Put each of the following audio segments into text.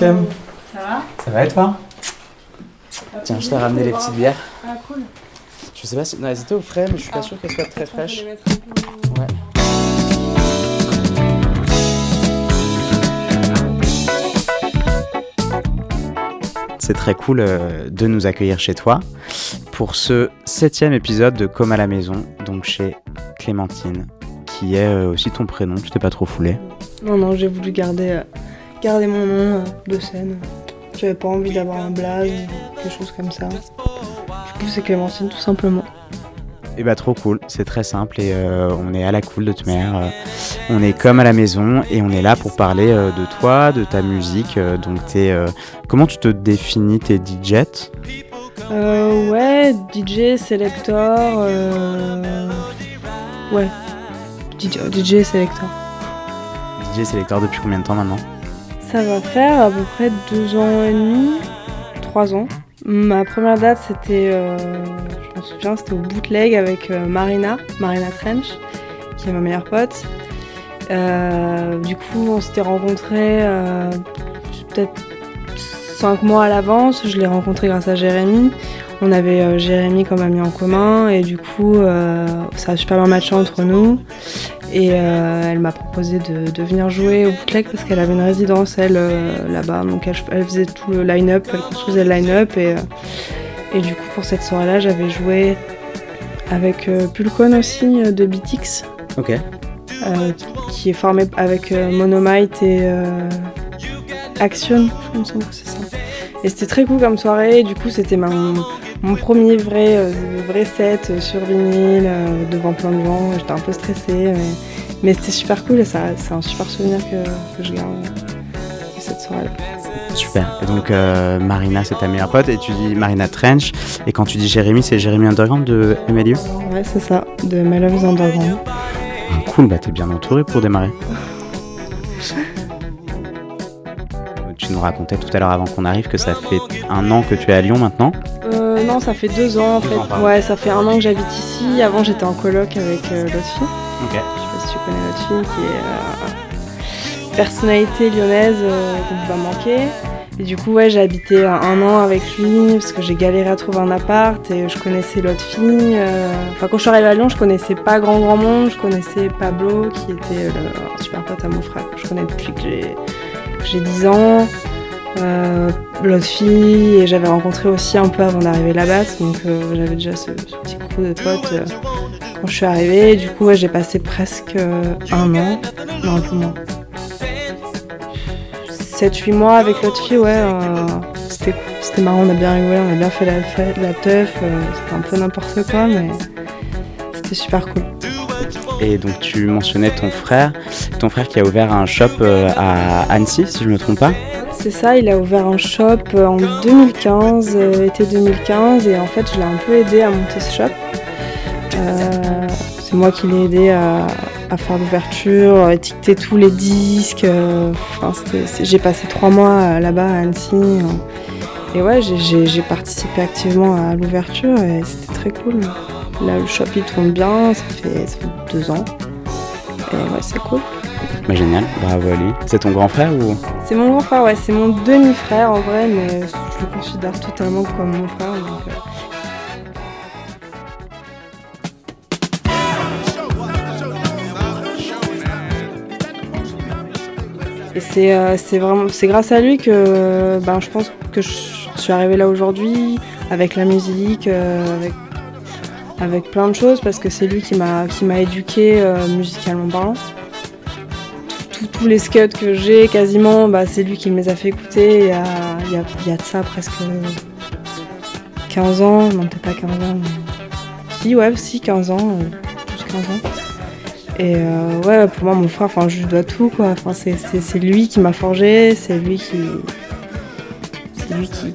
Clem, Ça va? Ça va et toi? Tiens, je t'ai ramené les petites bières. Ah cool. Je sais pas si. Non, elles étaient au frais, mais je suis pas Ah. sûr qu'elles soient très Attends, je vais fraîches. Ouais. C'est très cool euh, de nous accueillir chez toi pour ce septième épisode de Comme à la maison, donc chez Clémentine, qui est euh, aussi ton prénom, tu t'es pas trop foulé. Non, non, j'ai voulu garder, euh, garder mon nom de scène. J'avais pas envie d'avoir un blaze ou quelque chose comme ça. Du coup, c'est Clémentine, tout simplement. Et bah trop cool, c'est très simple et euh, on est à la cool de toute manière. euh, on est comme à la maison et on est là pour parler euh, de toi, de ta musique. euh, donc t'es, comment tu te définis tes DJ Euh, ouais, DJ, Selector. euh, Ouais. DJ, DJ Selector. DJ sélecteur depuis combien de temps maintenant? Ça va faire à peu près deux ans et demi, trois ans. Ma première date, c'était, euh, je m'en souviens, c'était au bootleg avec euh, Marina, Marina Trench, qui est ma meilleure pote. Euh, du coup, on s'était rencontrés peut-être cinq mois à l'avance. Je l'ai rencontré grâce à Jérémy. On avait Jérémy comme ami en commun et du coup, ça a super bien matché entre nous. Et euh, elle m'a proposé de, de venir jouer au bootleg parce qu'elle avait une résidence, elle, euh, là-bas. Donc elle, elle faisait tout le line-up, elle construisait le line-up. Et, euh, et du coup, pour cette soirée-là, j'avais joué avec Pulcon aussi de BTX, Ok. qui est formé avec Monomite et Action, je semble que c'est ça. Et c'était très cool comme soirée. Et du coup, c'était ma- mon, mon premier vrai, euh, vrai set euh, sur vinyle euh, devant plein de gens. J'étais un peu stressée, mais, mais c'était super cool et ça, c'est un super souvenir que, que je garde de cette soirée-là. Super. Et donc euh, Marina, c'est ta meilleure pote et tu dis Marina Trench. Et quand tu dis Jérémy, c'est Jérémy Underground de MLU Ouais, c'est ça, de My Love is Underground. Ah, Cool, bah t'es bien entouré pour démarrer. Tu nous racontais tout à l'heure avant qu'on arrive que ça fait un an que tu es à Lyon maintenant. Euh, non, ça fait deux ans en Deux fait. ans, pardon. ouais, ça fait un an que j'habite ici. Avant, j'étais en coloc avec euh, l'autre fille. Ok. Je sais pas si tu connais notre fille qui est euh, personnalité lyonnaise euh, qu'on va manquer. Et du coup, ouais, j'ai habité un, un an avec lui parce que j'ai galéré à trouver un appart et je connaissais l'autre fille. euh, Enfin, quand je suis arrivée à Lyon, je connaissais pas grand grand monde. Je connaissais Pablo qui était le, un super pote à mon frère que je connais depuis que j'ai que j'ai 10 ans. Euh, l'autre fille et j'avais rencontré aussi un peu avant d'arriver là-bas donc euh, j'avais déjà ce, petit crew de potes euh, quand je suis arrivée. Du coup, ouais, j'ai passé presque un an, non, un peu moins. 7-8 mois avec l'autre fille, ouais, c'était cool, c'était marrant, on a bien rigolé, on a bien fait la fête, la teuf, c'était un peu n'importe quoi, mais c'était super cool. Et donc tu mentionnais ton frère, ton frère qui a ouvert un shop à Annecy, si je me trompe pas. C'est ça, il a ouvert un shop en 2015, euh, été 2015, et en fait, je l'ai un peu aidé à monter ce shop. Euh, c'est moi qui l'ai aidé à, faire l'ouverture, à étiqueter tous les disques. euh, j'ai passé trois mois euh, là-bas à Annecy. et ouais, j'ai participé activement à l'ouverture et c'était très cool. Là, le shop il tourne bien, ça fait, ça fait deux ans. Et ouais, c'est cool. Bah, génial, bravo à lui. C'est ton grand frère ou? C'est mon grand frère, ouais, c'est mon demi-frère en vrai, mais je le considère totalement comme mon frère. euh. Et c'est euh, c'est vraiment c'est grâce à lui que ben, je pense que je suis arrivée là aujourd'hui avec la musique, euh, avec, plein de choses parce que c'est lui qui m'a qui m'a éduquée musicalement parlant. Tous- les scuds que j'ai, quasiment, bah, c'est lui qui me les a fait écouter il y a, il y a- il y a de ça presque 15 ans, non peut-être pas 15 ans, mais... si ouais, si 15 ans, euh, plus 15 ans. Et euh, ouais, pour moi, mon frère, enfin, je dois tout, quoi. C'est, lui qui m'a forgé, c'est lui qui, c'est lui qui,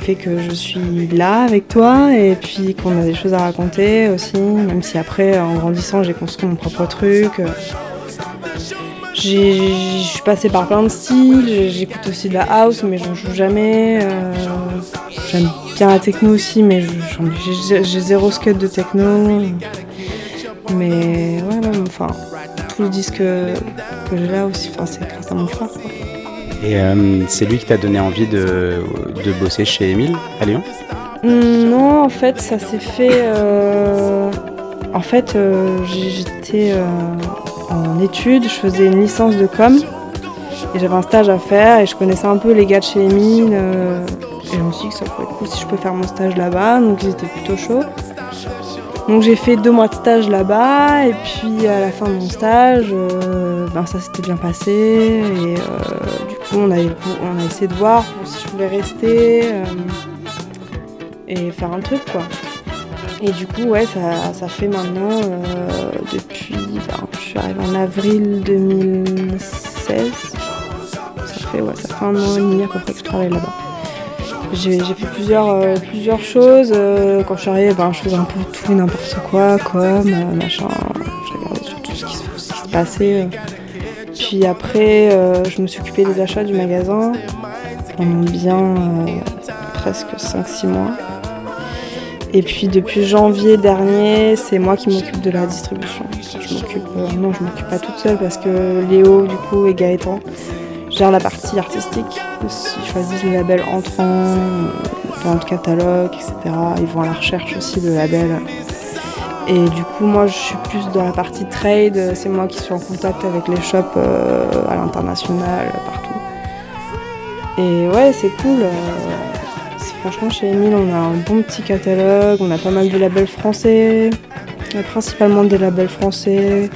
fait que je suis là avec toi, et puis qu'on a des choses à raconter aussi, même si après, en grandissant, j'ai construit mon propre truc. J'ai- Je suis passée par plein de styles, j'écoute aussi de la house, mais j'en joue jamais. euh, J'aime bien la techno aussi, mais j'ai zéro scud de techno. Mais ouais, ouais, enfin, tout le disque que j'ai là aussi, enfin, c'est grâce à mon frère. quoi. Et euh, c'est lui qui t'a donné envie de, de bosser chez Emile à Lyon? Hum, Non, en fait, ça s'est fait. euh, En fait, j'étais en études, je faisais une licence de com et j'avais un stage à faire et je connaissais un peu les gars de chez Emile. euh, et je me suis dit que ça pourrait être cool si je peux faire mon stage là-bas, donc ils étaient plutôt chauds. Donc j'ai fait deux mois de stage là-bas et puis à la fin de mon stage, euh, ben, ça s'était bien passé et euh, du coup on a, on a essayé de voir si je pouvais rester. et faire un truc quoi. Et du coup ouais ça, ça fait maintenant euh, depuis ben, je suis arrivée en avril 2016. Ça fait ouais ça fait un an et demi à peu près que je travaille là-bas. J'ai fait plusieurs, euh, plusieurs choses. euh, quand je suis arrivée, ben, je faisais un peu tout et n'importe quoi, comme machin. Je regardais sur tout ce qui, se- ce qui se passait. Puis après, je me suis occupée des achats du magasin pendant bien presque 5-6 mois. Et puis depuis janvier dernier, c'est moi qui m'occupe de la distribution. Je m'occupe, euh, non, je m'occupe pas toute seule parce que Léo, du coup, et Gaëtan gèrent la partie artistique. Ils choisissent le label entrant dans le catalogue, etc. Ils vont à la recherche aussi de labels. Et du coup, moi, je suis plus dans la partie trade. C'est moi qui suis en contact avec les shops euh, à l'international, partout. Et ouais, c'est cool. Franchement, chez Emile, on a un bon petit catalogue. On a pas mal de labels français, euh, principalement des labels français,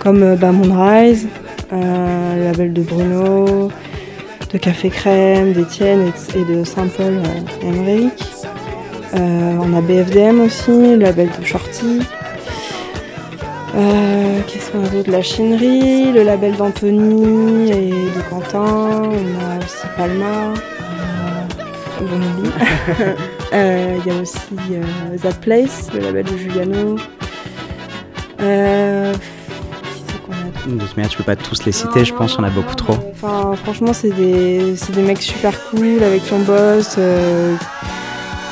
comme euh, bah, Moonrise, euh, le label de Bruno, de Café Crème, d'Etienne et, de Saint-Paul Emmerich. Euh, on a BFDM aussi, le label de Shorty. Qu'est-ce qu'on a d'autre? La chinerie, le label d'Anthony et de Quentin. On a aussi Palma. Euh. Euh, Il y a aussi euh, That Place, le label de Giuliano. Euh, De toute manière, tu peux pas tous les citer, je pense, y en a beaucoup trop. Enfin, franchement, c'est des, mecs super cool avec qui on bosse. euh,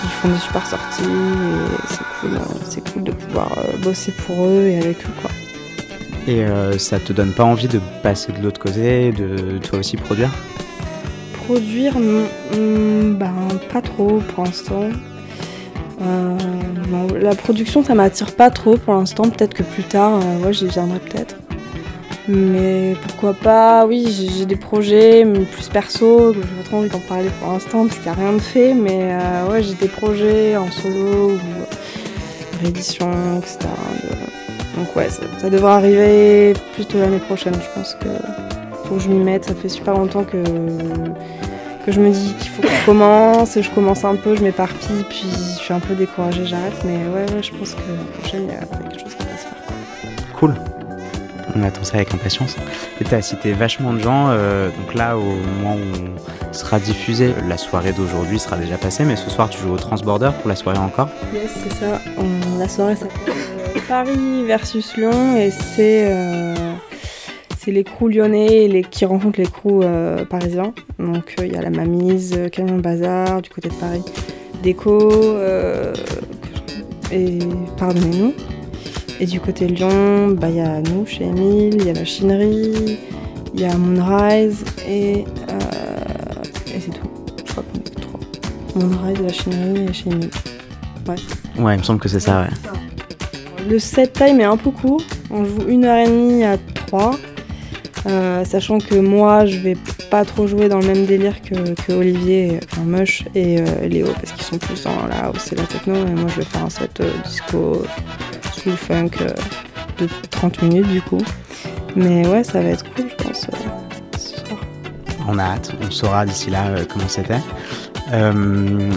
ils font des super sorties et c'est cool, euh, c'est cool de pouvoir euh, bosser pour eux et avec eux quoi. Et euh, ça te donne pas envie de passer de l'autre côté, de toi aussi produire? Produire, non, hum, ben pas trop pour l'instant. Euh, la production, ça m'attire pas trop pour l'instant. Peut-être que plus tard, euh, j'y viendrai peut-être. Mais pourquoi pas? Oui, j'ai des projets plus perso. J'ai pas trop envie d'en parler pour l'instant parce qu'il n'y a rien de fait. Mais euh, ouais, j'ai des projets en solo ou réédition, etc. Donc ouais, ça, ça devrait arriver plutôt l'année prochaine. Je pense que faut que je m'y mette. Ça fait super longtemps que que je me dis qu'il faut que je commence, je commence un peu, je m'éparpille, puis je suis un peu découragée, j'arrête. Mais ouais, ouais, je pense que l'année prochaine, il y a quelque chose qui va se faire. Cool. On attend ça avec impatience. Et t'as cité vachement de gens. euh, donc là, au moment où on sera diffusé, la soirée d'aujourd'hui sera déjà passée, mais ce soir, tu joues au Transborder pour la soirée encore. Yes, c'est ça. On- la soirée s'appelle euh, Paris versus Lyon et c'est euh, c'est les crews lyonnais et les, qui rencontrent les crews euh, parisiens. Donc euh, il y a la Mamise, euh, Camion Bazar du côté de Paris, Déco et pardonnez-nous. Et du côté de Lyon, bah, il y a nous chez Emile, il y a la Chinerie, il y a Moonrise et, et c'est tout. Je crois qu'on est trois. Moonrise, la Chinerie et chez Emile. Ouais, il me semble que c'est ça, ouais. Le set time est un peu court. On joue une heure et demie à 3. Sachant que moi, je vais pas trop jouer dans le même délire que, Olivier, enfin Mush et euh, Léo, parce qu'ils sont plus dans la house et la techno. Et moi, je vais faire un set euh, disco, soul funk euh, de 30 minutes du coup. Mais ouais, ça va être cool, je pense. euh. On a hâte, on saura d'ici là euh, comment c'était. Euh,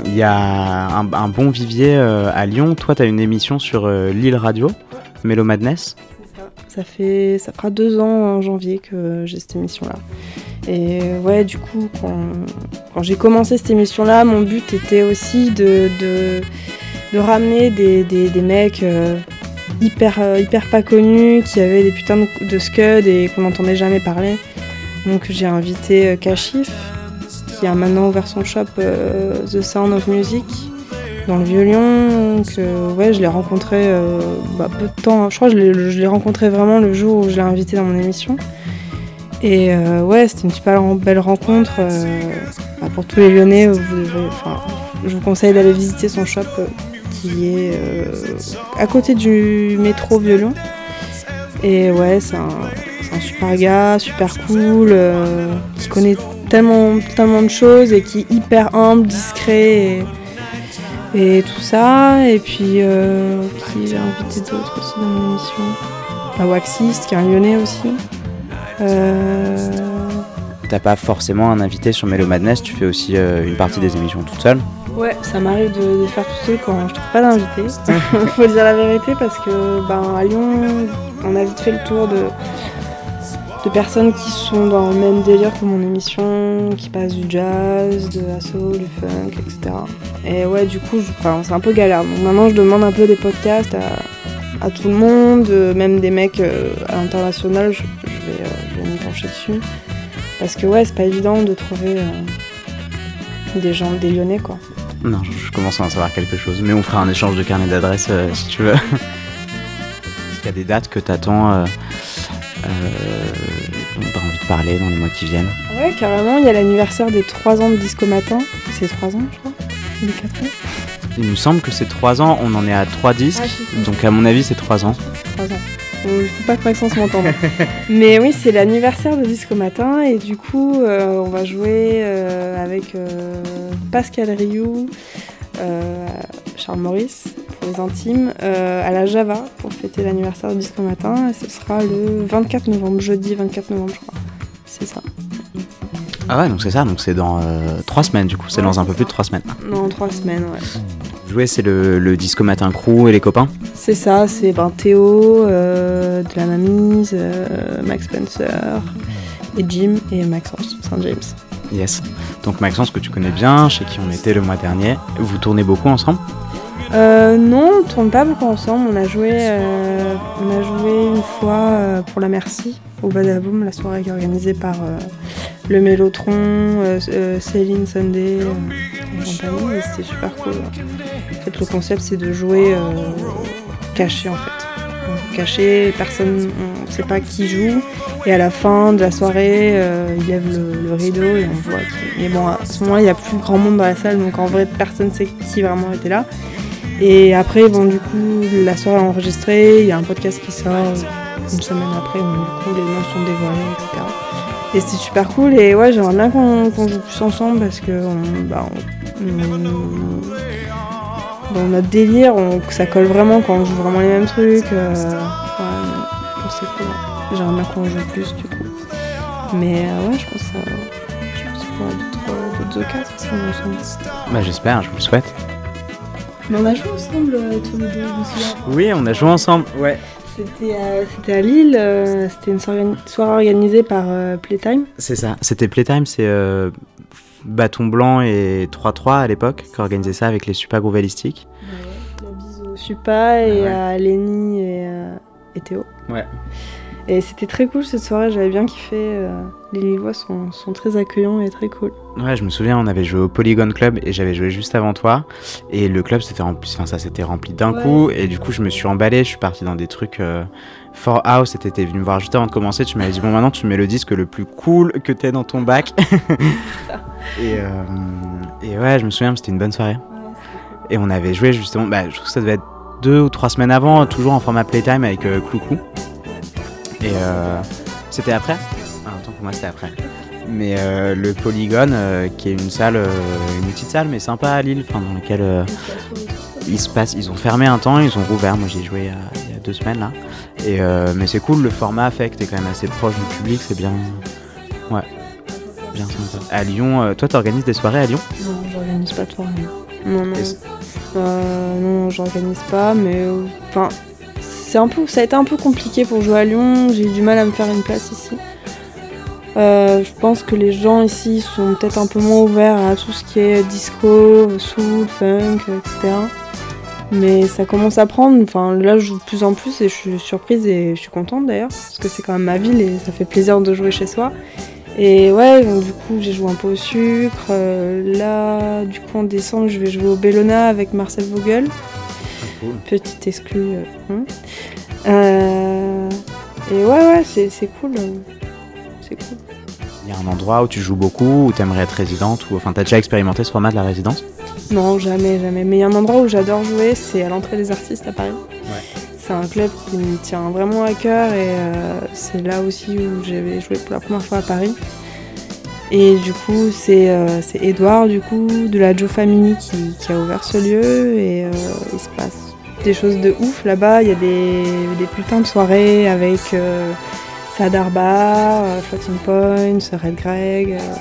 Il y a un, bon vivier euh, à Lyon. Toi, tu as une émission sur euh, Lille Radio, Mélo Madness. Ça fait, ça fera deux ans en janvier que j'ai cette émission-là. Et ouais, du coup, quand, j'ai commencé cette émission-là, mon but était aussi de, de, ramener des, des, des mecs euh, hyper, euh, hyper pas connus, qui avaient des putains de, de et qu'on n'entendait jamais parler. Donc j'ai invité euh, Kashif, qui a maintenant ouvert son shop The Sound of Music dans le Vieux-Lyon. Donc euh, ouais, je l'ai rencontré euh, bah, peu de temps. Je crois que je l'ai- rencontré vraiment le jour où je l'ai invité dans mon émission. Et euh, ouais, c'était une super belle rencontre. euh, bah, pour tous les Lyonnais, je vous conseille d'aller visiter son shop qui est à côté du métro Vieux-Lyon. Et ouais, c'est un, super gars, super cool, qui connaît tellement, tellement de choses et qui est hyper humble, discret et, et tout ça. Et puis, euh, qui j'ai invité d'autres aussi dans mon émission La Waxiste, qui est un lyonnais aussi. Euh, T'as pas forcément un invité sur Mélo Madness, tu fais aussi euh, une partie des émissions toute seule. Ouais, ça m'arrive de, de faire tout seul quand je trouve pas d'invité. Faut dire la vérité parce que ben à Lyon, on a vite fait le tour de, de personnes qui sont dans le même délire que mon émission, qui passent du jazz, de la soul, du funk, etc. Et ouais, du coup, c'est un peu galère. Donc maintenant, je demande un peu des podcasts à, à tout le monde, euh, même des mecs euh, à l'international, je, je vais, euh, je vais me pencher dessus. Parce que ouais, c'est pas évident de trouver euh, des gens, des Lyonnais quoi. Non, je, je commence à en savoir quelque chose, mais on fera un échange de carnet d'adresses si tu veux. Est-ce qu'il y a des dates que t'attends euh, dont t'as envie de parler dans les mois qui viennent Ouais, carrément, il y a l'anniversaire des 3 ans de Disco Matin. C'est 3 ans, je crois Ou des 4 ans Il me semble que c'est 3 ans, on en est à 3 disques, Ah, donc à mon avis c'est 3 ans. 3 ans. Euh, faut pas que Maxence m'entende. Mais oui, c'est l'anniversaire de Disco Matin et du coup, euh, on va jouer euh, avec euh, Pascal Rioux, Charles Maurice pour les intimes, euh, à la Java pour fêter l'anniversaire de Disco Matin. Et ce sera le 24 novembre, jeudi 24 novembre, je crois. C'est ça. Ah ouais, donc c'est ça, donc c'est dans 3 semaines du coup, c'est Ouais, dans un peu ça. plus de 3 semaines. Non, 3 semaines, ouais. Jouer c'est le, le disco matin crew et les copains C'est ça, c'est ben, Théo, euh, de la Mamise, euh, Max Spencer, et Jim et Maxence Saint James. Yes. Donc Maxence que tu connais bien, chez qui on était le mois dernier, vous tournez beaucoup ensemble? Euh, non, on tourne pas beaucoup ensemble. On a joué, euh, on a joué une fois euh, pour la Merci au Badaboom, la soirée qui est organisée par euh, le Mélotron, Céline Sunday et compagnie. C'était super cool. En fait, le concept c'est de jouer caché en fait. Caché, personne, on ne sait pas qui joue. Et à la fin de la soirée, euh, il lève le, le rideau et on voit qui. Mais bon, à ce moment-là, il n'y a plus grand monde dans la salle, donc en vrai, personne sait qui vraiment était là. Et après, bon, du coup, la soirée est enregistrée, il y a un podcast qui sort une semaine après, du coup, les noms sont dévoilés, etc. Et c'était super cool, et ouais, j'aimerais bien qu'on joue plus ensemble parce que on, bah, dans notre délire, ça colle vraiment quand on joue vraiment les mêmes trucs. euh, ouais, c'est cool. J'aimerais bien qu'on joue plus, du coup. Mais euh, ouais, je pense ça- je d'autres occasions. Bah j'espère, je vous le souhaite. Mais on a joué ensemble euh, tous les deux, je. Oui, on a joué ensemble, ouais. C'était euh, c'était à Lille, euh, c'était une soirée, soirée organisée par euh, Playtime. C'est ça, c'était Playtime, c'est euh, Bâton Blanc et 3-3 à l'époque qui organisaient ça avec les Super Groovalistiques. La bise au Supa et Ouais. à Lenny et, euh, et Théo. Ouais. Et c'était très cool cette soirée, j'avais bien kiffé. Les Lillois sont, sont très accueillants et très cool. Ouais, je me souviens, on avait joué au Polygon Club et j'avais joué juste avant toi. Et le club s'était rempli, enfin ça s'était rempli d'un Ouais, coup. Et du coup, je me suis emballé, je suis parti dans des trucs euh, for house. Et t'étais venu me voir juste avant de commencer. Tu m'avais dit, bon, maintenant tu mets le disque le plus cool que t'aies dans ton bac. et, euh, et ouais, je me souviens, c'était une bonne soirée. Et on avait joué justement, bah, je trouve que ça devait être deux ou trois semaines avant, toujours en format Playtime avec euh, Cloucou. Et euh, c'était après pour moi c'était après. Mais euh, le Polygone, euh, qui est une salle, euh, une petite salle, mais sympa à Lille, enfin, dans laquelle euh, il se passe, ils ont fermé un temps, ils ont rouvert. Moi j'y ai joué il y, a, deux semaines là. Et, mais c'est cool, le format fait que t'es quand même assez proche du public, c'est bien. Bien sympa. À Lyon, toi, t'organises des soirées à Lyon? Non, j'organise pas de soirée. Non, non. Euh, non, j'organise pas, mais euh, enfin, c'est un peu, ça a été un peu compliqué pour jouer à Lyon. J'ai eu du mal à me faire une place ici. Euh, je pense que les gens ici sont peut-être un peu moins ouverts à tout ce qui est disco, soul, funk, etc. Mais ça commence à prendre. Enfin, là, je joue de plus en plus et je suis surprise et je suis contente d'ailleurs parce que c'est quand même ma ville et ça fait plaisir de jouer chez soi. Et ouais, donc du coup, j'ai joué un peu au sucre. Euh, là, du coup, en décembre, je vais jouer au Bellona avec Marcel Vogel. Petite exclu. euh, hein. Et ouais, ouais, c'est cool. C'est cool. Il y a un endroit où tu joues beaucoup, où t'aimerais être résidente, ou enfin, t'as déjà expérimenté ce format de la résidence? Non, jamais, jamais. Mais il y a un endroit où j'adore jouer, c'est à l'entrée des artistes à Paris. Ouais. C'est un club qui me tient vraiment à cœur et euh, c'est là aussi où j'avais joué pour la première fois à Paris. Et du coup, c'est euh, Edouard du coup de la Joe Family qui, qui a ouvert ce lieu et euh, il se passe des choses de ouf là-bas. Il y a des, des putains de soirées avec euh, Sadarba, euh, Floating Points, Red Greg. euh,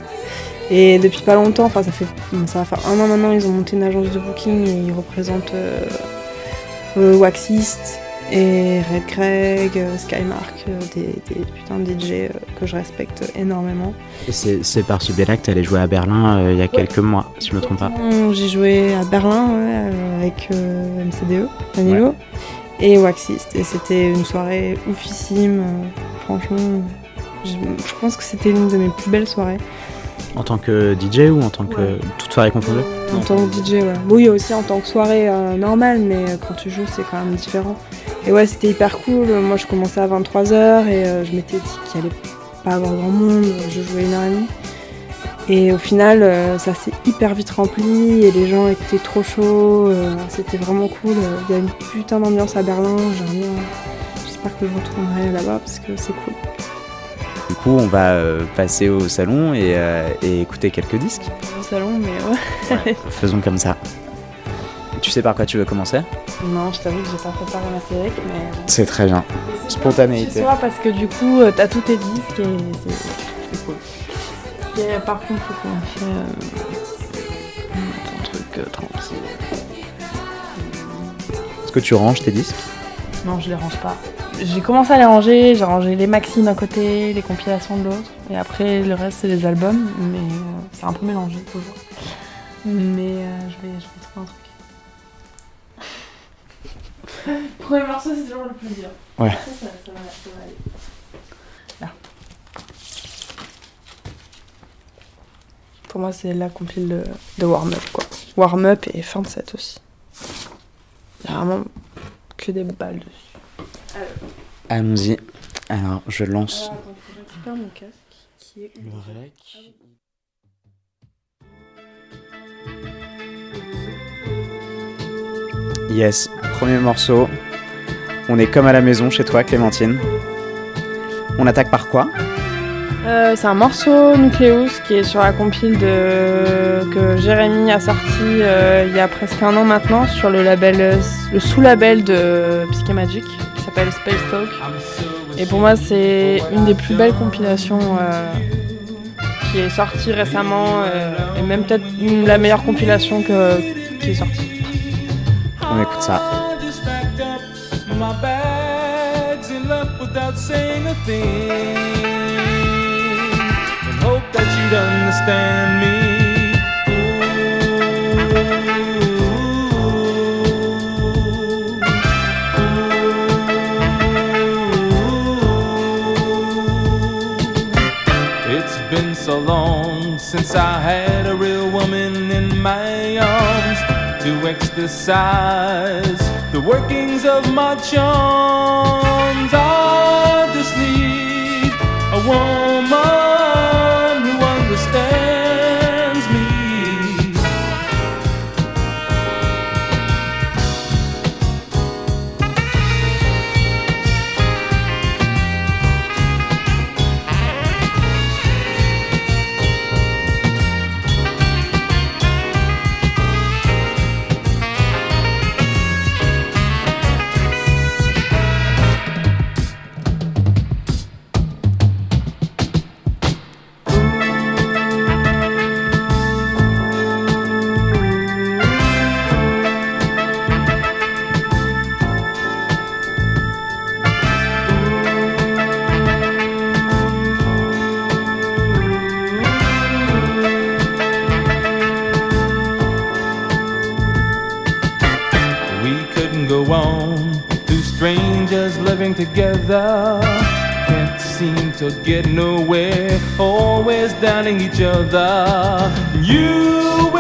et depuis pas longtemps, enfin ça fait ça va faire un an maintenant, ils ont monté une agence de booking et ils représentent euh, Waxist et Red Craig, Skymark, des, des putains de DJ que je respecte énormément. Et c'est par ce biais-là que t'allais jouer à Berlin euh, il y a quelques mois, si je me trompe pas. J'ai joué à Berlin ouais, avec euh, MCDE, Danilo, et Waxist. Et c'était une soirée oufissime. euh, franchement, je, je pense que c'était l'une de mes plus belles soirées. En tant que DJ ou en tant que. Ouais. toute soirée confondue En tant que DJ, ouais. Oui, aussi en tant que soirée euh, normale, mais euh, quand tu joues, c'est quand même différent. Et ouais, c'était hyper cool. Moi, je commençais à 23h et euh, je m'étais dit qu'il allait pas avoir grand monde. Je jouais une heure et demie. Et au final, euh, ça s'est hyper vite rempli et les gens étaient trop chauds. euh, c'était vraiment cool. Il y a une putain d'ambiance à Berlin. Bien. J'espère que je retournerai là-bas parce que c'est cool. Du coup, on va euh, passer au salon et, euh, et écouter quelques disques. Au salon, mais ouais. Faisons comme ça. Tu sais par quoi tu veux commencer? Non, je t'avoue que j'ai pas préparé ma série, mais. C'est très bien. Spontanéité. Soi parce que du coup euh, t'as tous tes disques et c'est cool. Et par contre faut qu'on fait euh, un truc euh, tranquille. Est-ce que tu ranges tes disques? Non je les range pas. J'ai commencé à les ranger, j'ai rangé les maxi d'un côté, les compilations de l'autre, et après le reste c'est des albums, mais euh, c'est un peu mélangé toujours. Mais euh, je, vais, je vais trouver un truc. Premier morceau c'est toujours le plus dur. Ouais. Ça, ça, ça va, ça va aller. Pour moi, c'est la compile de, de Warm Up, quoi. Warm Up et fin de set aussi. Il y a vraiment que des balles dessus. Allons-y. Alors, je lance. attends, faut que je récupère mon casque qui est où Yes, premier morceau. On est comme à la maison chez toi, Clémentine. On attaque par quoi? Euh, c'est un morceau Nucleus qui est sur la compile de... que Jérémy a sorti euh, il y a presque un an maintenant sur le label, le sous-label de Psyché Magic qui s'appelle Space Talk. Et pour moi, c'est une des plus belles compilations euh, qui est sortie récemment euh, et même peut-être la meilleure compilation que, qui est sortie. On écoute ça. I just packed up my bags and left without saying a thing. You'd understand me. It's been so long since I had a real woman in my arms to exercise the workings of my charms. I just need a woman together. Can't seem to get nowhere, always doubting each other. You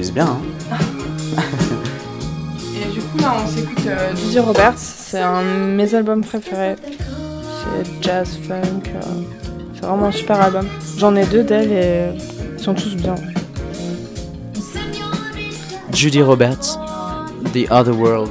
improvise bien. Hein. Et du coup, on s'écoute euh, Dizzy Roberts. C'est un de mes albums préférés. C'est jazz, funk. Euh, c'est vraiment un super album. J'en ai deux d'elle et ils sont tous bien. Judy Roberts, The Other World.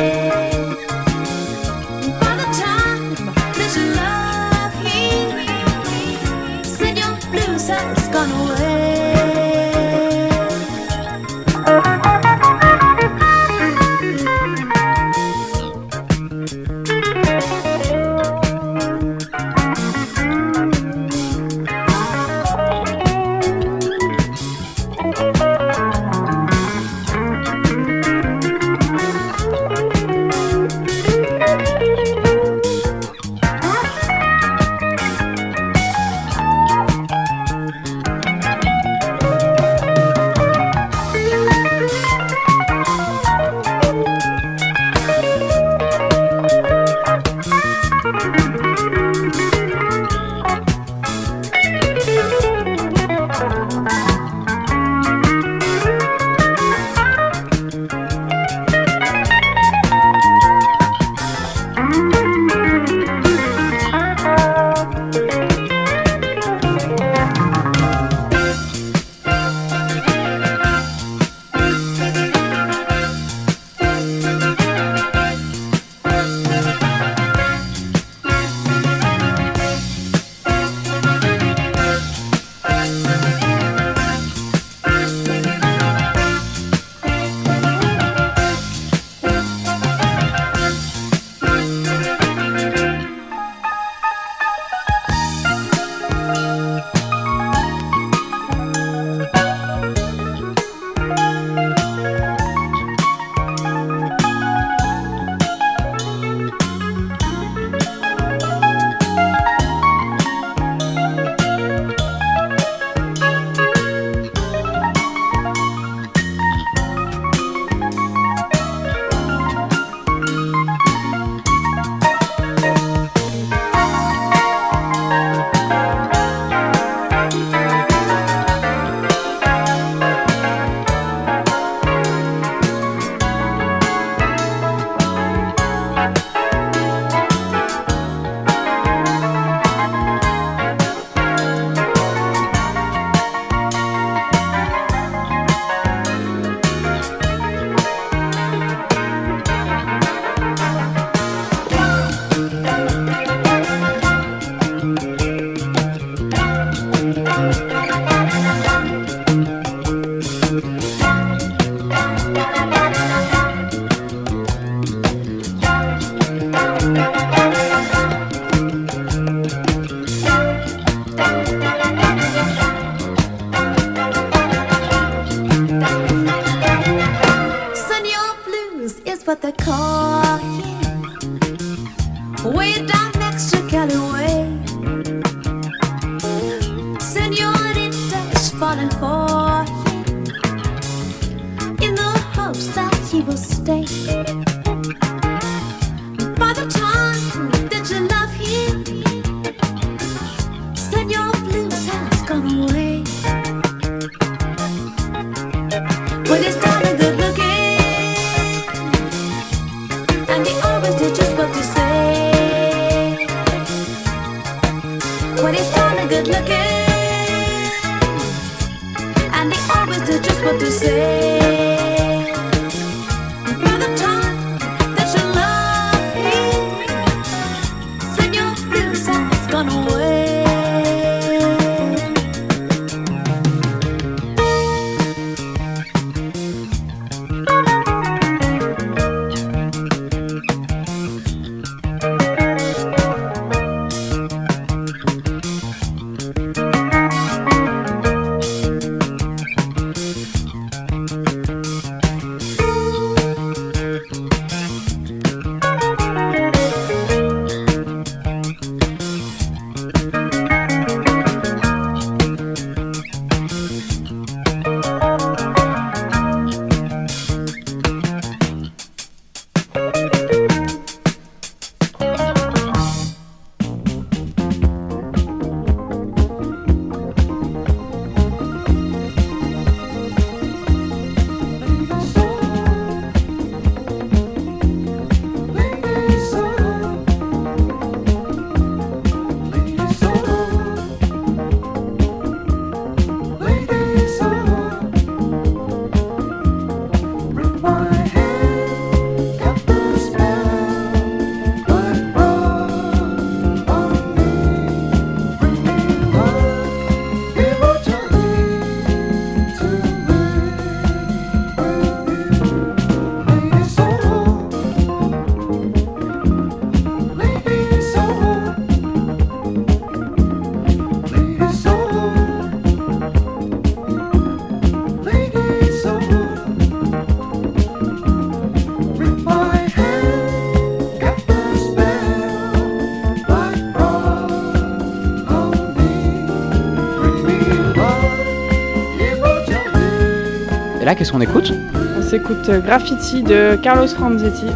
qu'est-ce qu'on écoute On s'écoute euh, Graffiti de Carlos Franzetti.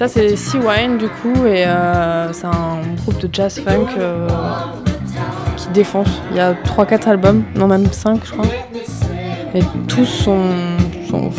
Ça, c'est Sea Wine, du coup, et euh, c'est un groupe de jazz funk euh, qui défonce. Il y a 3-4 albums, non, même 5, je crois. Et tous sont, sont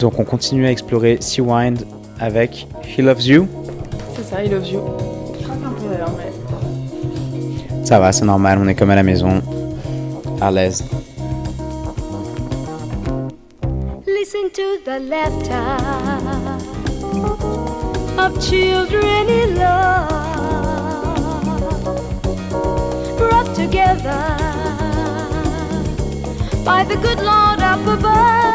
Donc on continue à explorer Sea Wind avec He Loves You. C'est ça, He Loves You. Je crois un peu. Ça va, c'est normal, on est comme à la maison, à l'aise. Listen to the laughter of children in love, brought together by the good Lord up above.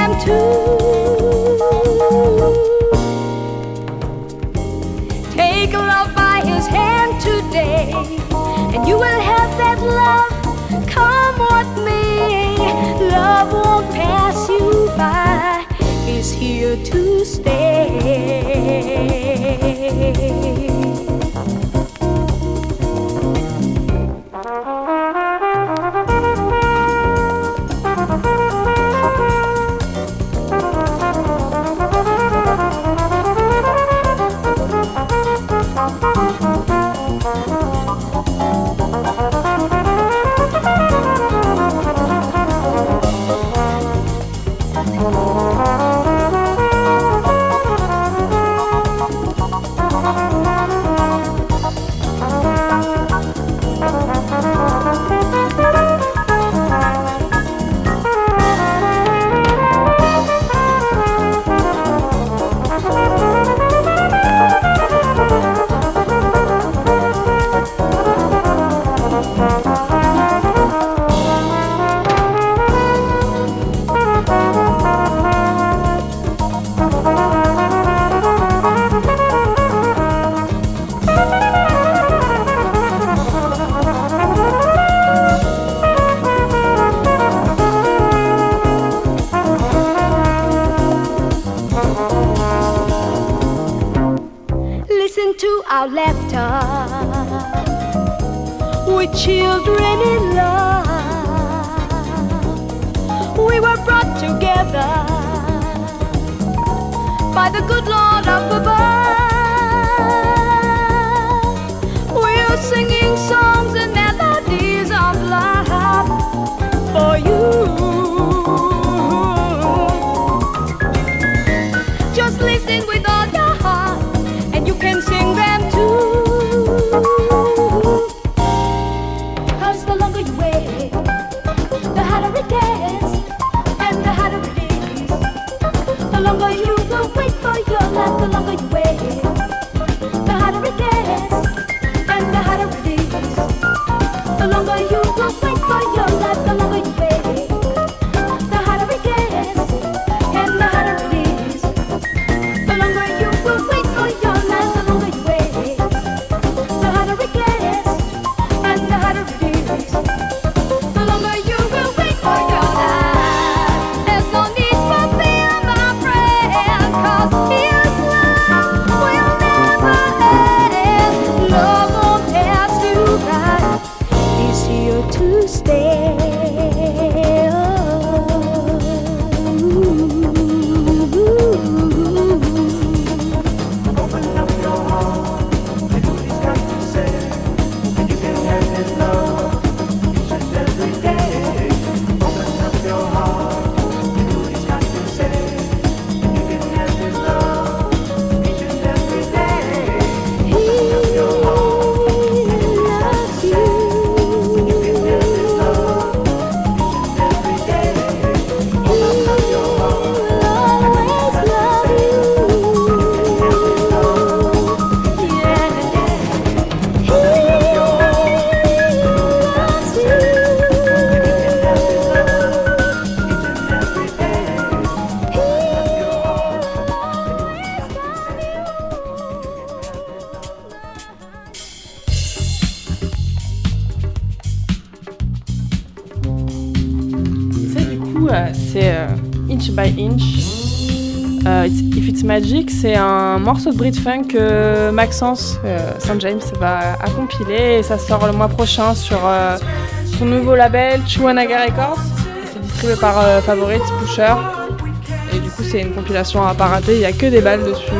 them too. Take love by his hand today, and you will have that love. Come with me. love won't pass you by. He's here to stay. Magic, c'est un morceau de Brit Funk que Maxence euh, Saint James va compiler et ça sort le mois prochain sur euh, son nouveau label Chuanaga Records. C'est distribué par euh, Favorite Pusher. Et du coup, c'est une compilation à pas rater, il n'y a que des balles dessus.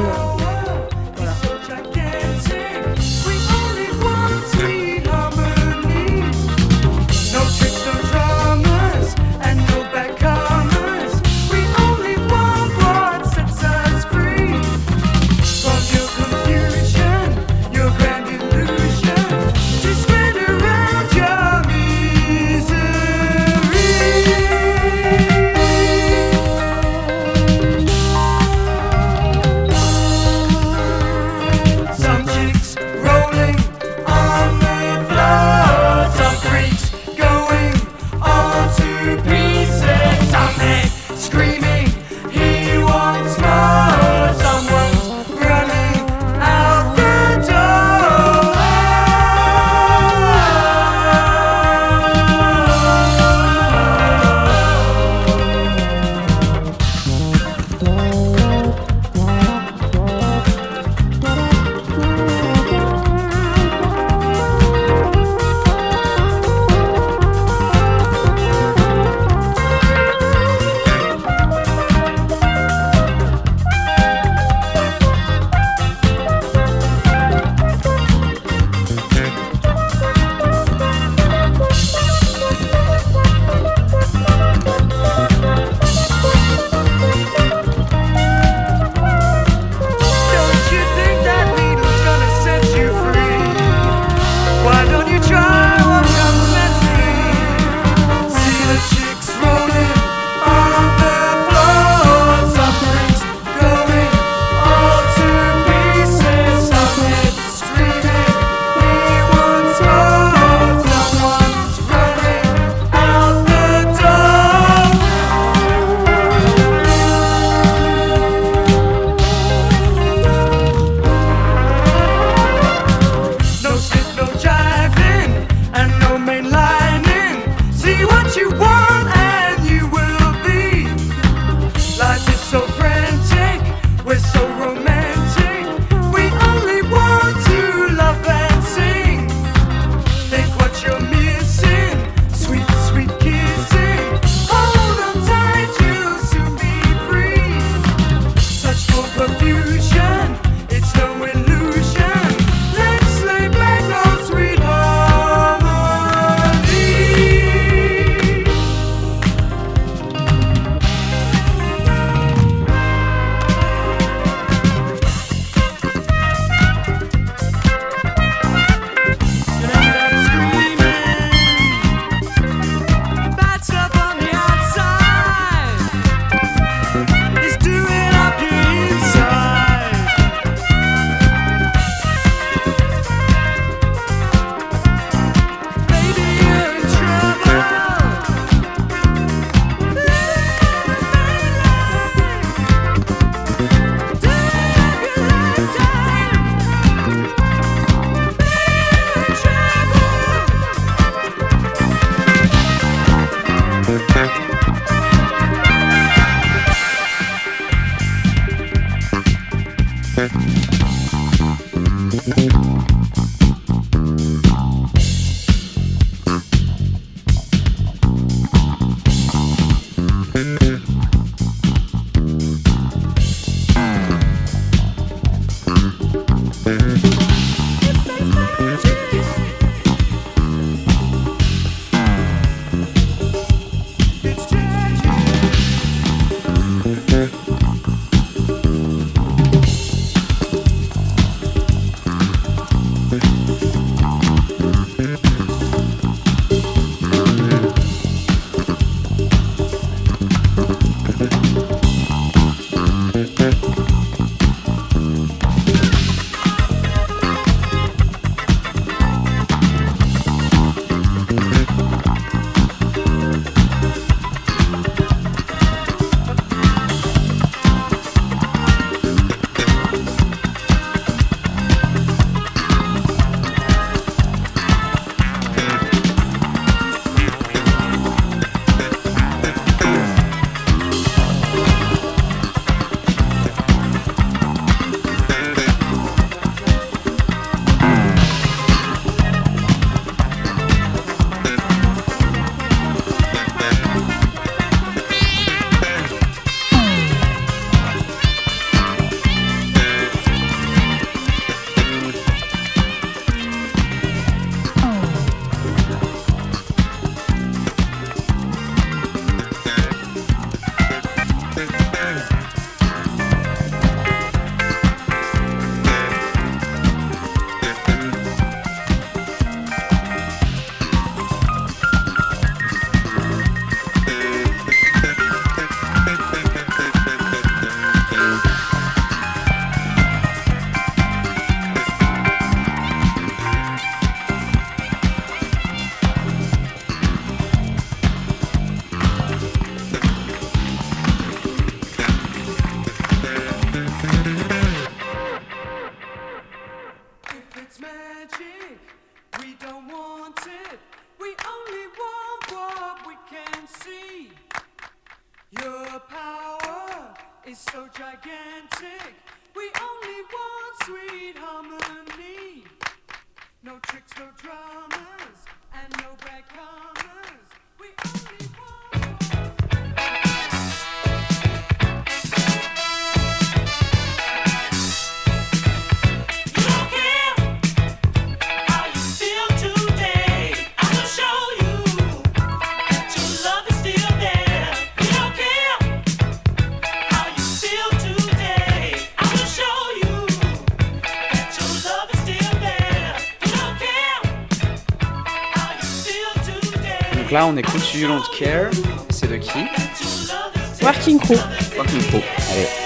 Là, on écoute You Don't Care. C'est de qui Working Crew. Working Crew. Allez.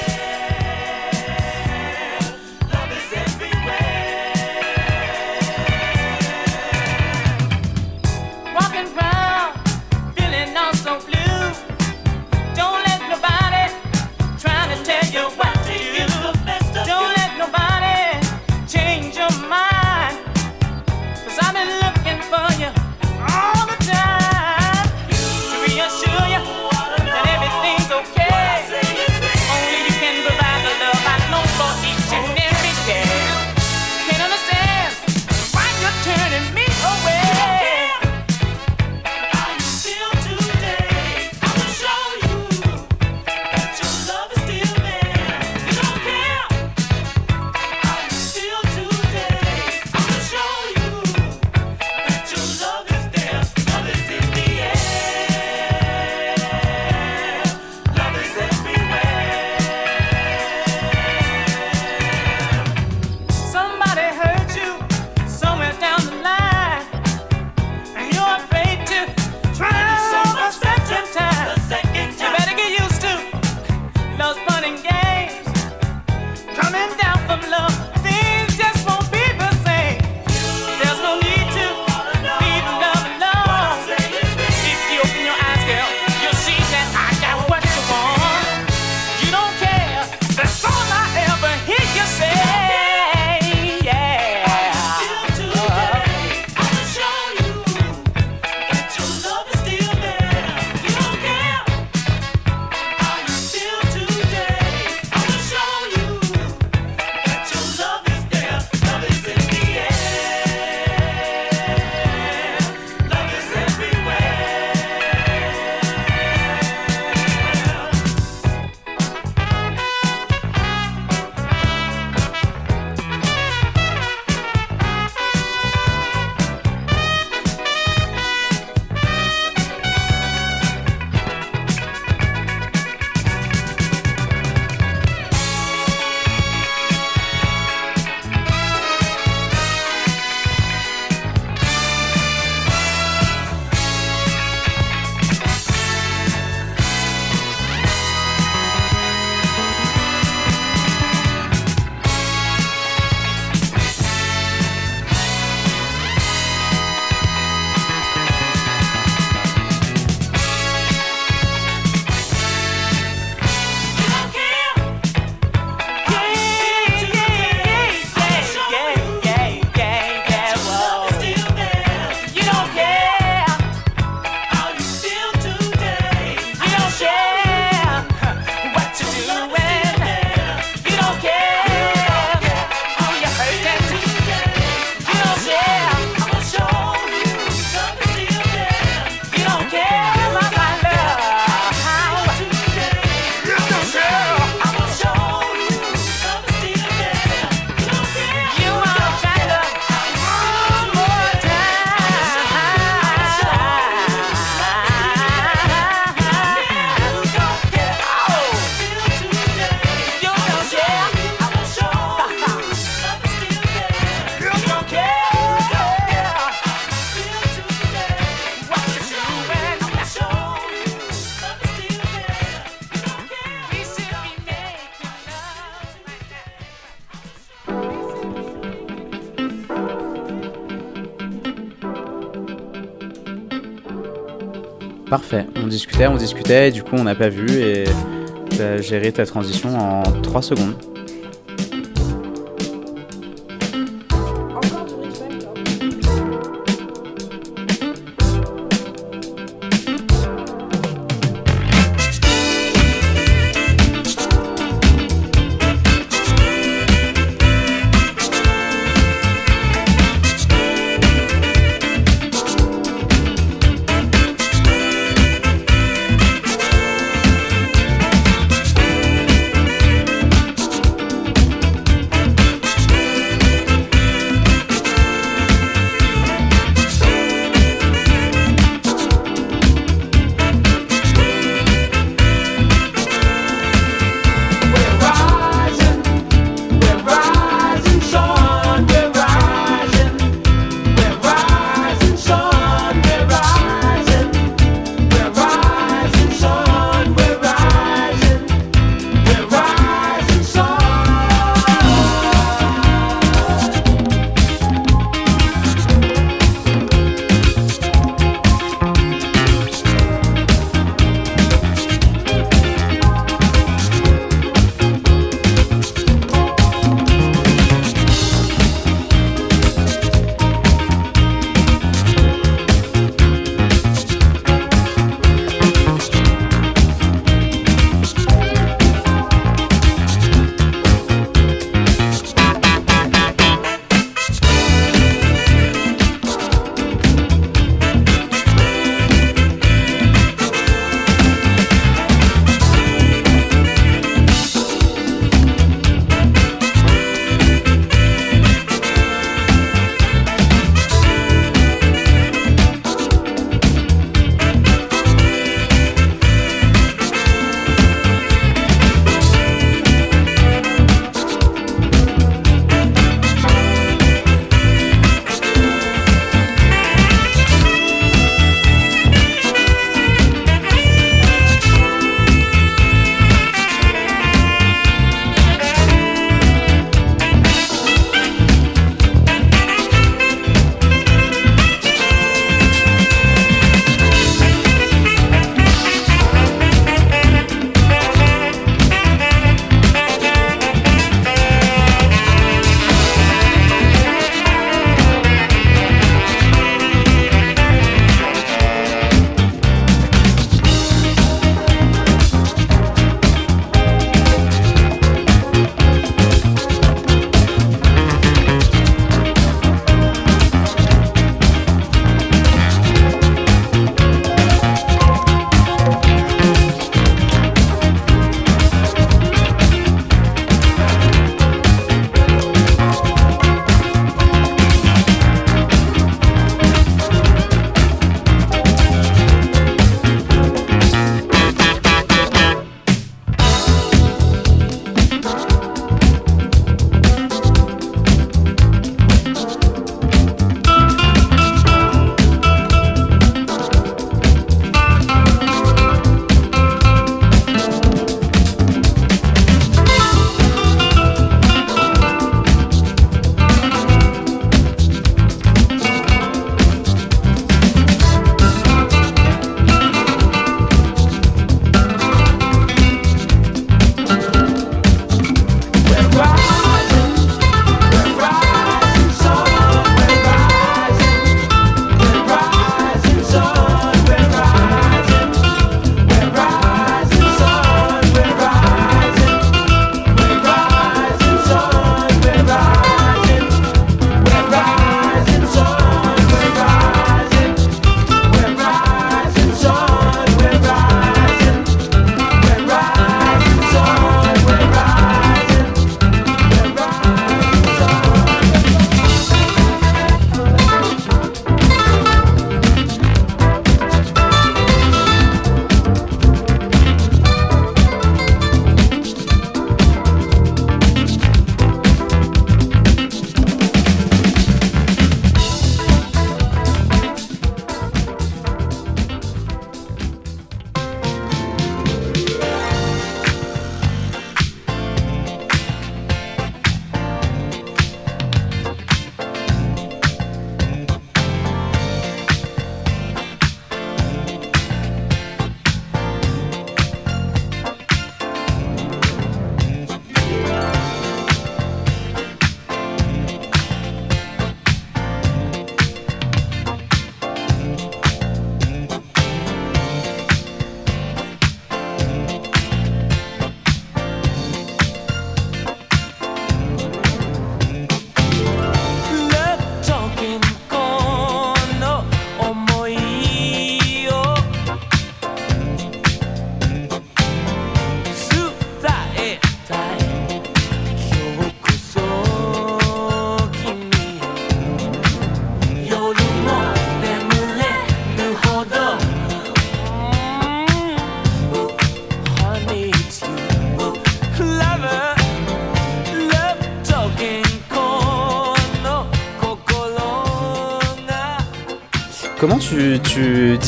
Discutait, on discutait, et du coup on n'a pas vu et t'as géré ta transition en 3 secondes.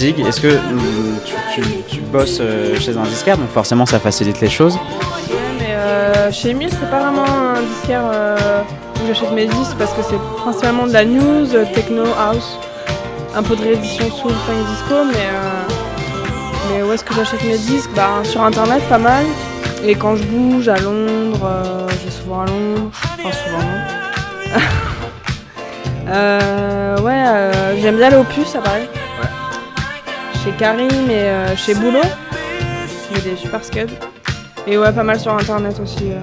Est-ce que hum, tu, bosses euh, chez un disquaire, donc forcément ça facilite les choses. Ouais, mais euh, chez Emile, c'est pas vraiment un disquaire euh, où j'achète mes disques parce que c'est principalement de la news, techno, house, un peu de réédition soul, funk, disco, mais, où est-ce que j'achète mes disques? Bah, Sur internet, pas mal. Et quand je bouge à Londres, vais souvent à Londres, enfin souvent ouais, j'aime bien puce à Paris. Chez Karim et euh, chez Boulot. Il y a des super scuds. Et ouais, pas mal sur internet aussi. euh.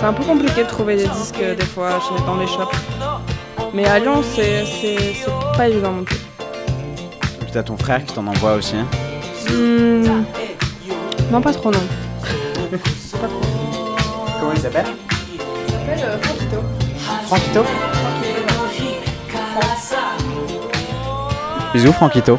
C'est un peu compliqué de trouver des disques euh, des fois chez, dans les shops. Mais à Lyon, c'est pas évident non plus. Et puis t'as ton frère qui t'en envoie aussi. hein. Hmm, Non, pas trop, non. Comment il s'appelle? Il s'appelle euh, Franquito? Franquito Bisous Franquito.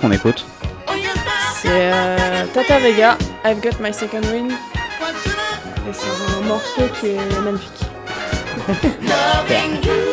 qu'on écoute C'est euh, Tata Vega, I've Got My Second Win. Et c'est un morceau qui est magnifique.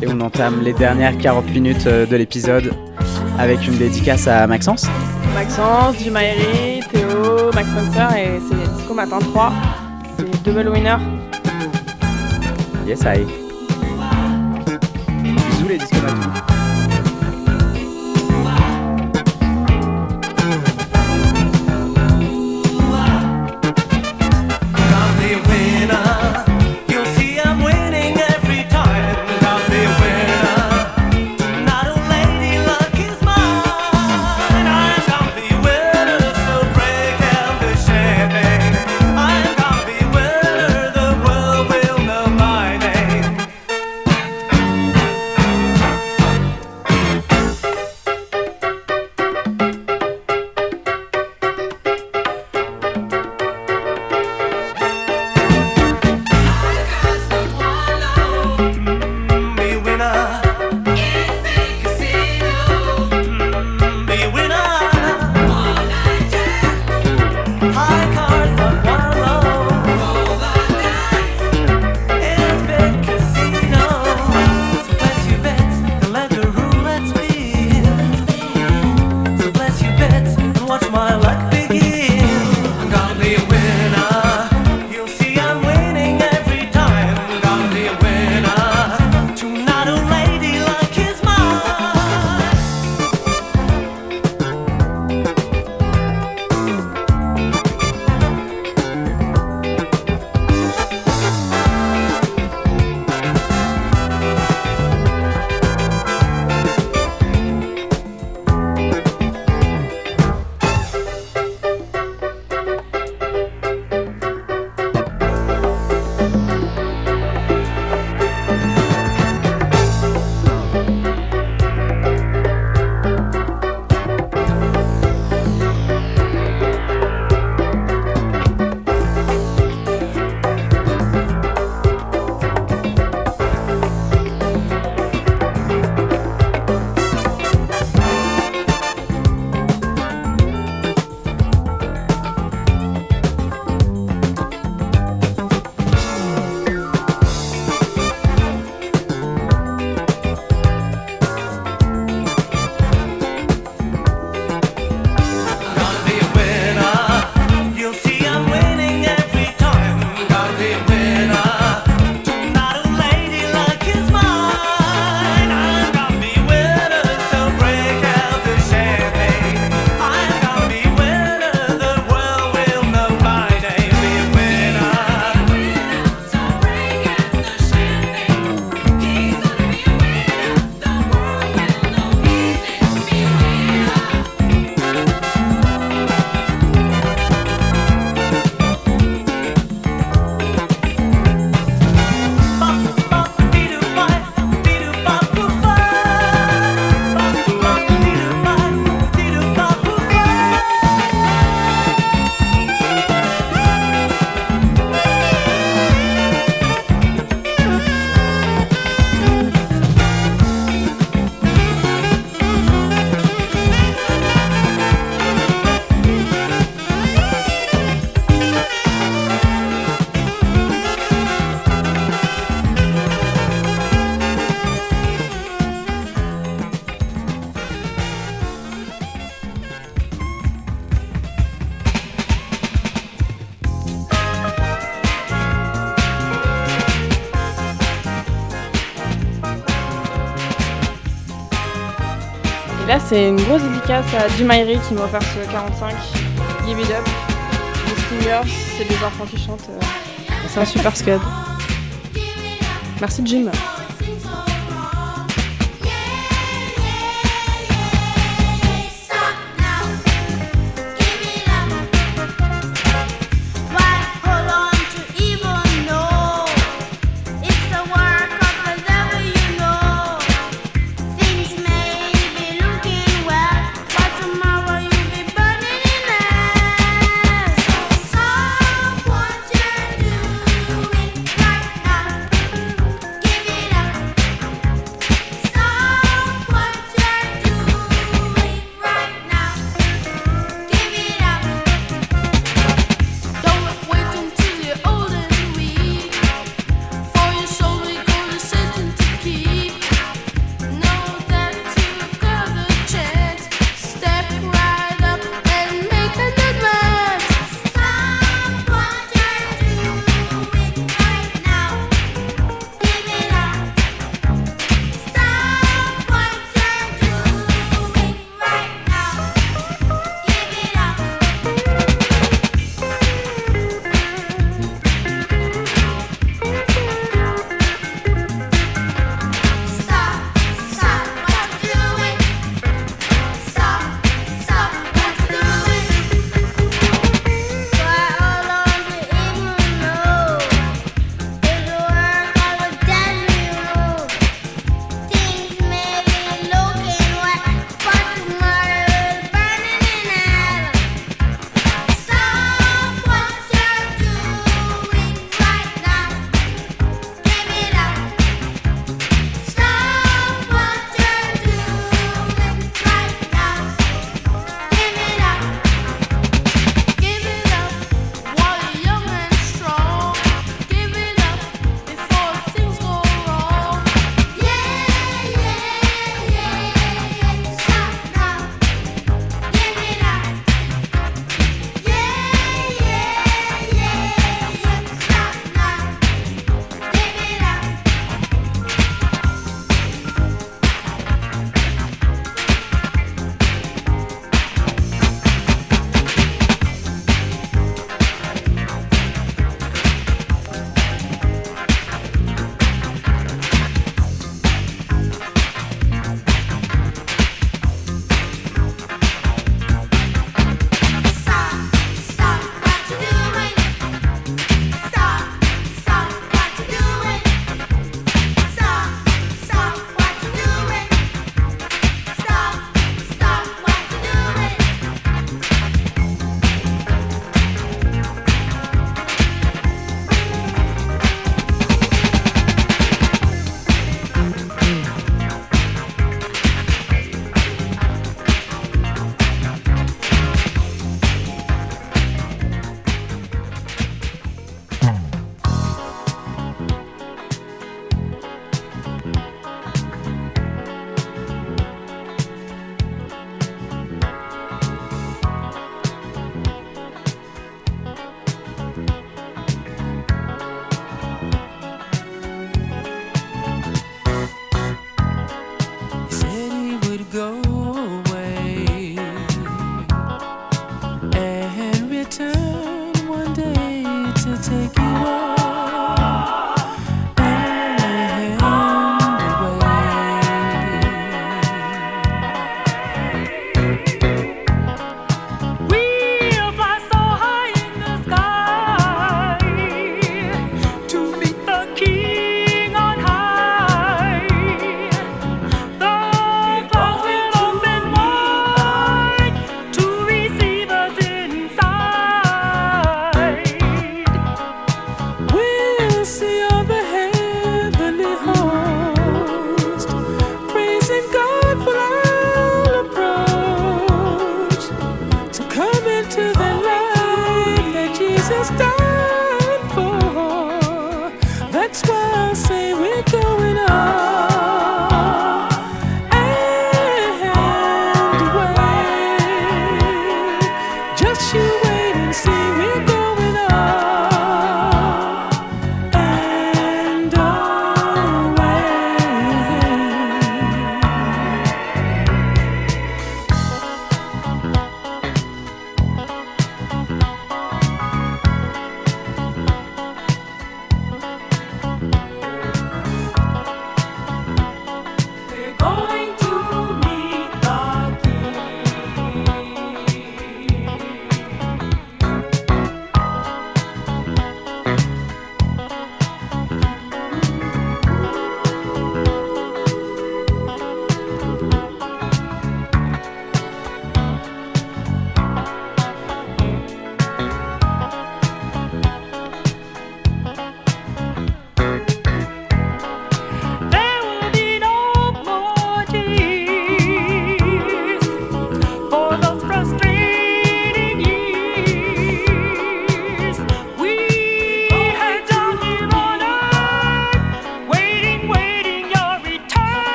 Et on entame les dernières 40 minutes euh, de l'épisode avec une dédicace à Maxence. Maxence, Jumaeri, Théo, Max Spencer et c'est Disco Matin 3. C'est double winner. Yes, I. Bisous les discomatous. C'est une grosse dédicace à Jim Irie qui m'a offert ce 45. Give it up. Les Stingers, c'est des enfants qui chantent. euh, c'est un super scud. Merci Jim.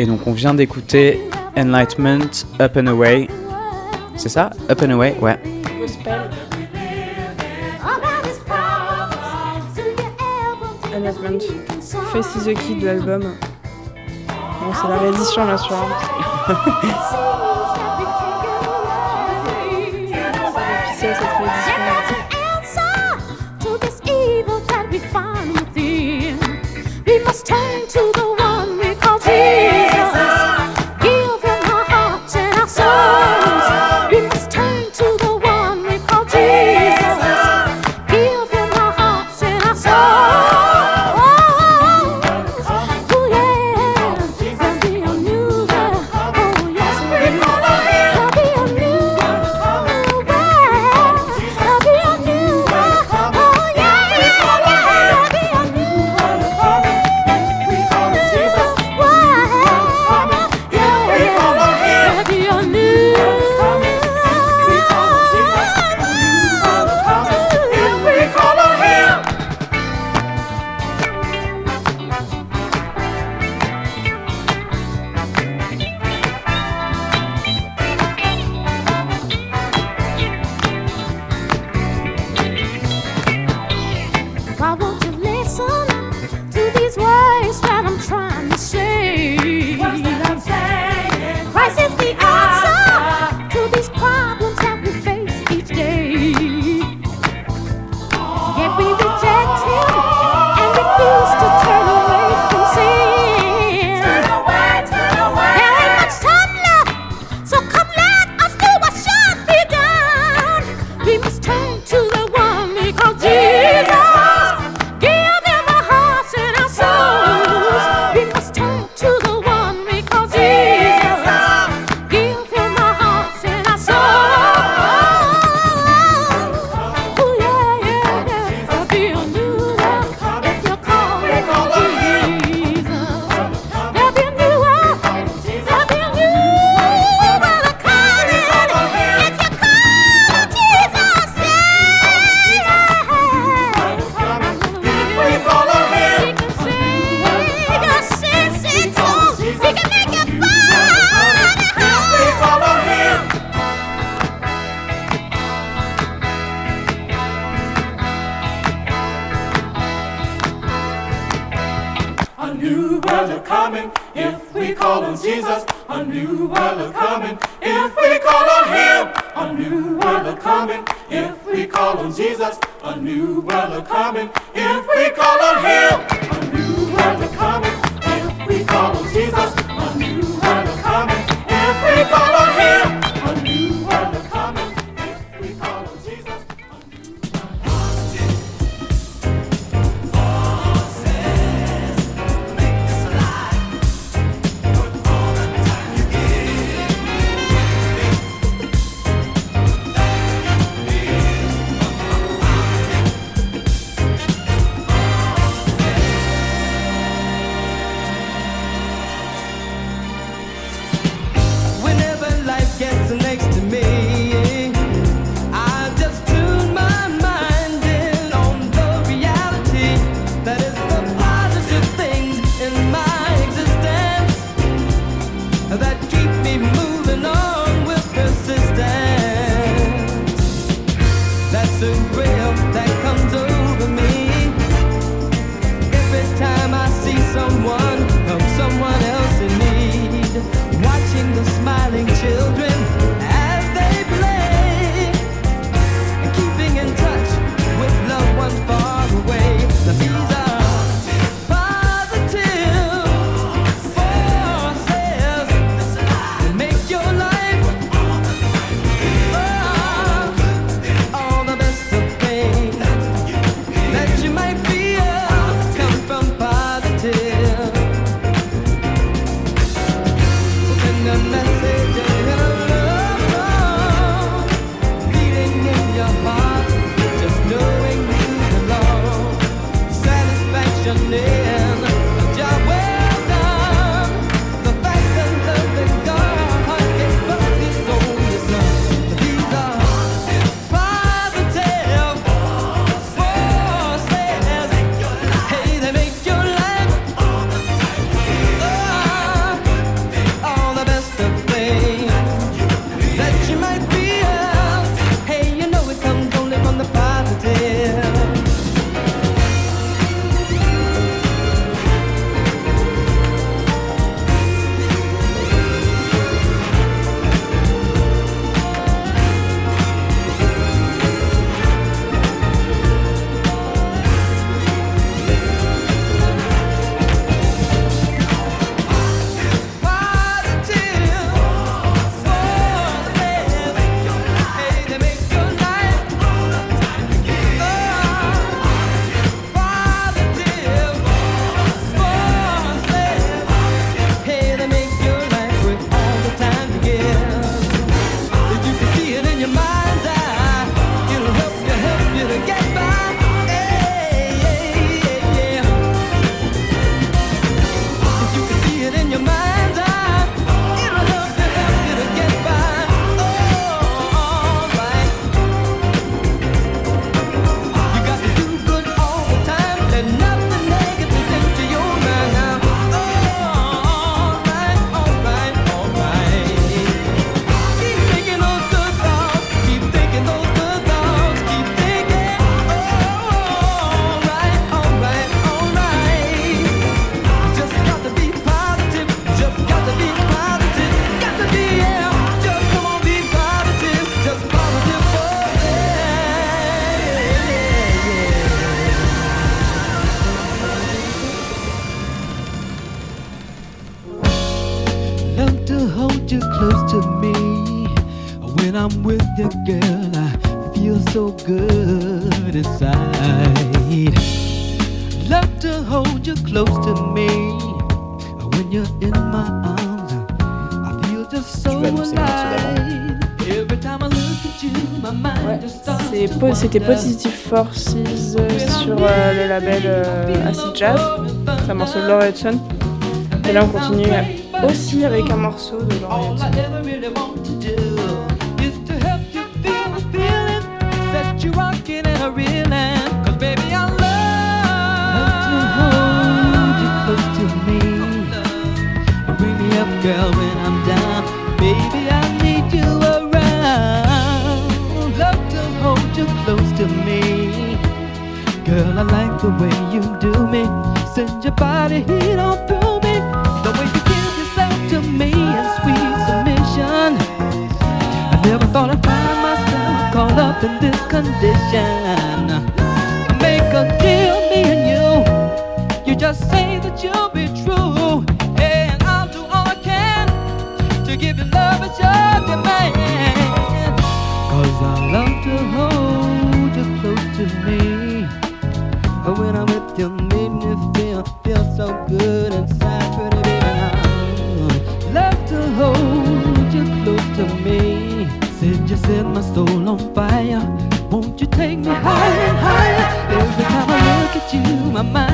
Et donc on vient d'écouter Enlightenment Up and Away. C'est ça? Up and Away Ouais. Enlightenment. Face is key de l'album. Bon, c'est la résistance, là, sur with you, girl. I feel so good inside. Love to hold you close to me when you're in my arms. I feel just so alive. Every time I look at you, my mind just starts. C'était Positive Forces euh, sur euh, le label euh, Acid Jazz. C'est un morceau de Laura Hudson. Et là, on continue aussi avec un morceau de Laura Hudson. girl when I'm down. Baby, I need you around. Love to hold you close to me. Girl, I like the way you do me. Send your body heat on through me. The way you give yourself to me in sweet submission. I never thought I'd find myself caught up in this condition. Make a deal. my mind.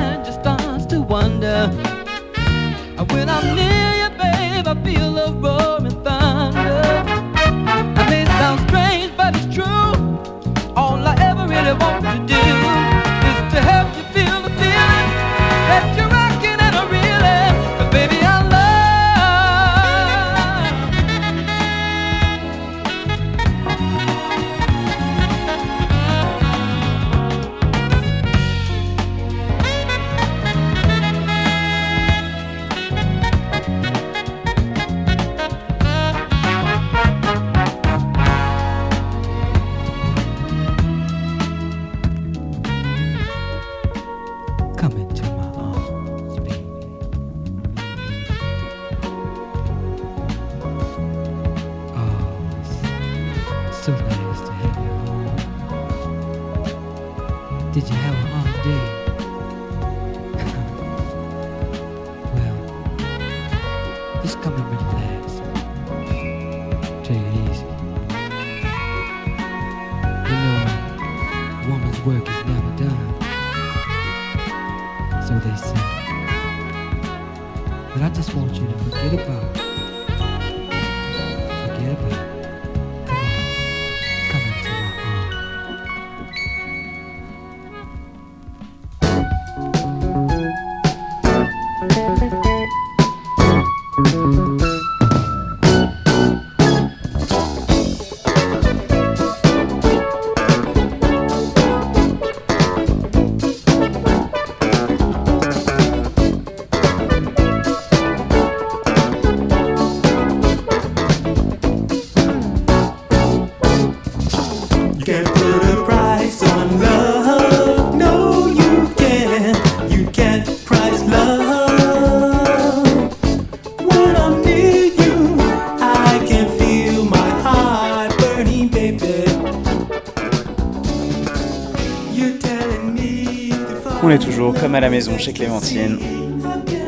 à la maison chez Clémentine.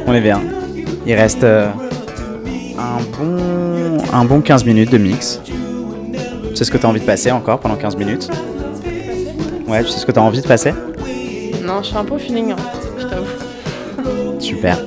On est bien. Il reste euh, un, bon, un bon 15 minutes de mix. C'est ce que tu as envie de passer encore pendant 15 minutes Ouais, c'est ce que tu as envie de passer? Non, je suis un peu au feeling, hein. je t'avoue. Super.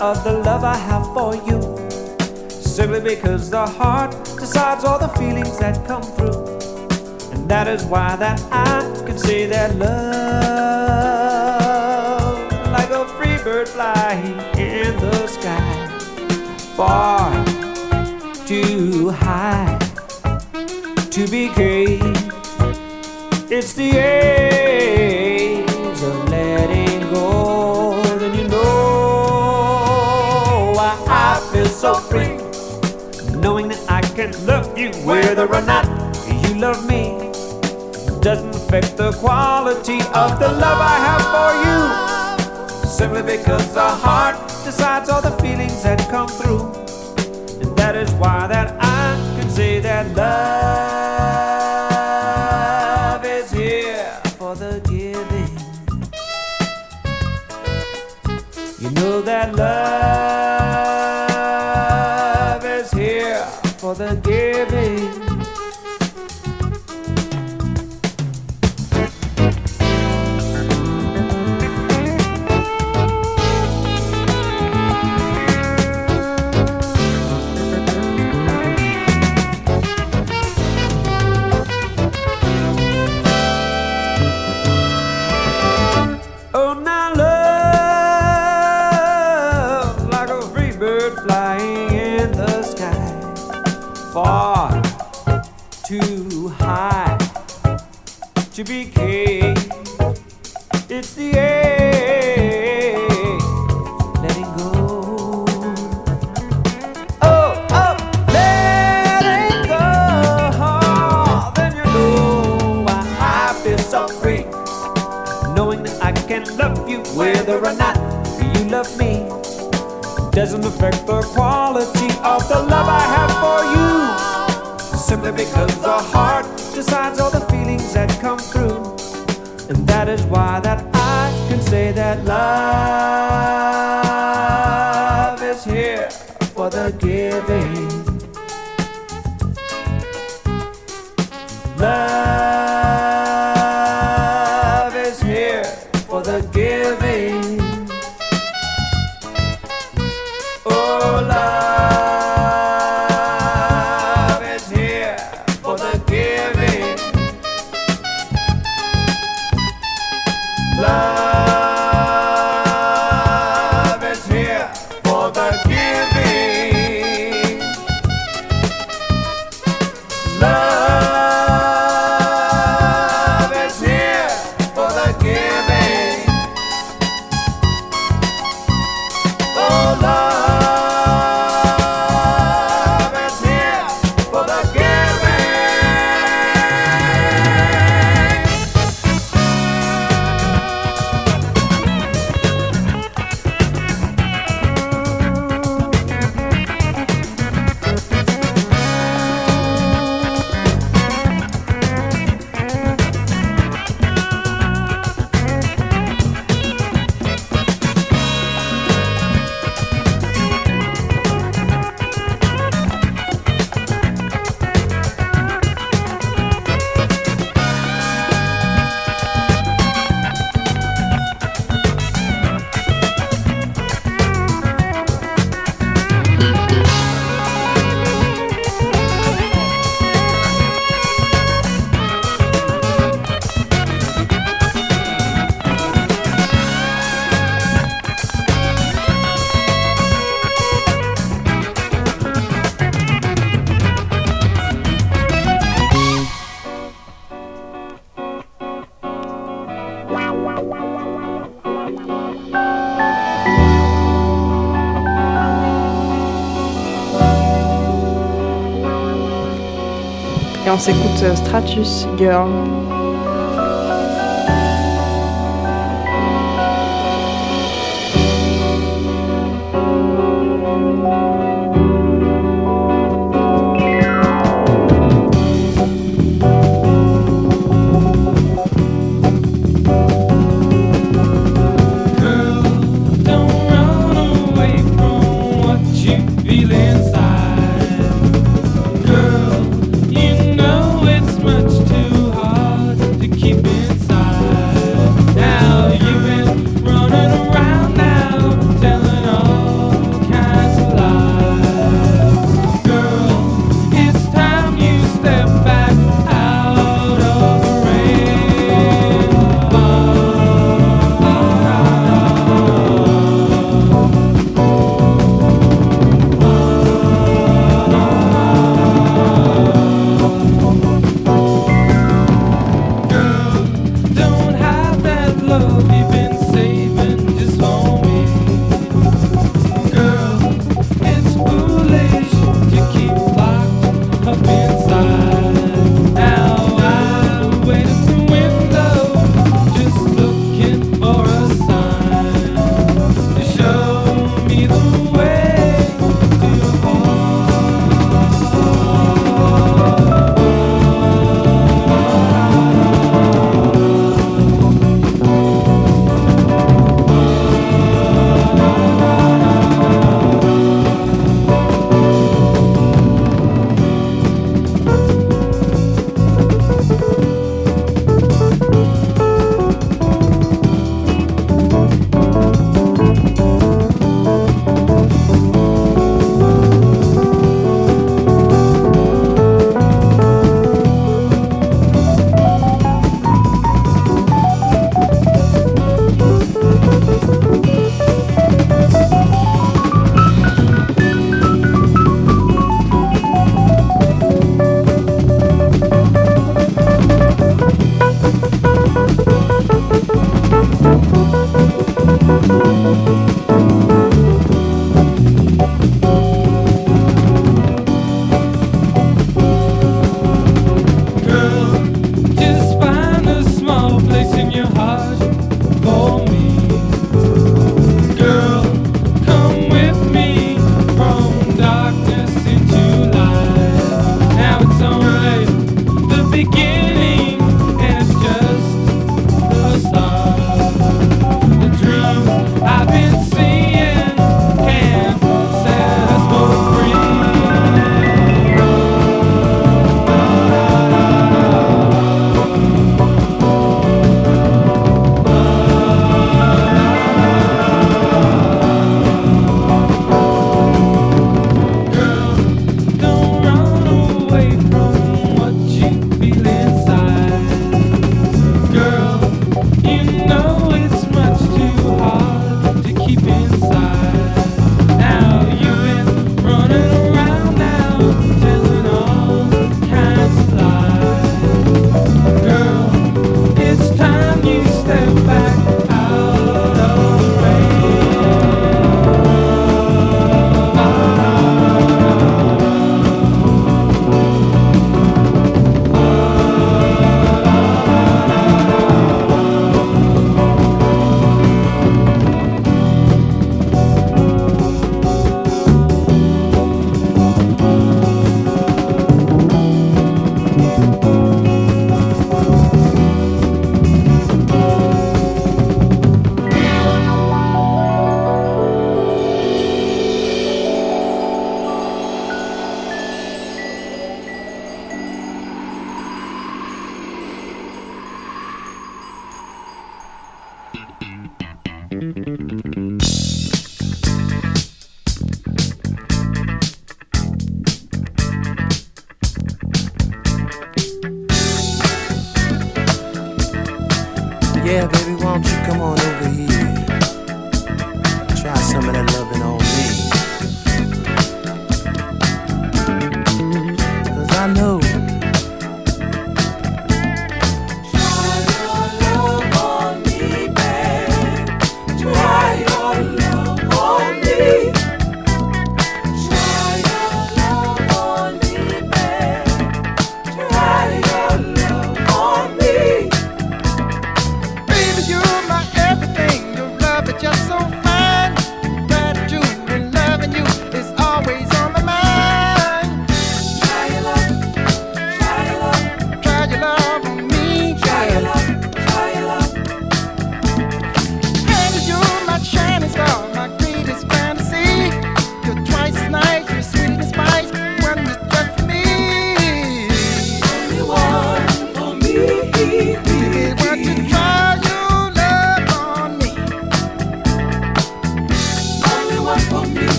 Of the love I have for you. Simply because the heart decides all the feelings that come through. And that is why that I can say that love, like a free bird flying in the sky, far too high to be caged. It's the age so free, knowing that I can love you whether or not you love me. Doesn't affect the quality of the love I have for you. Simply because the heart decides all the feelings that come through. And that is why that I can say that love is here for the giving. You know that love whether or not you love me. Doesn't affect the quality of the love I have for you. Simply because the heart decides all the feelings that come through. And that is why that I can say that love is here for the giving. Love Stratus Girl.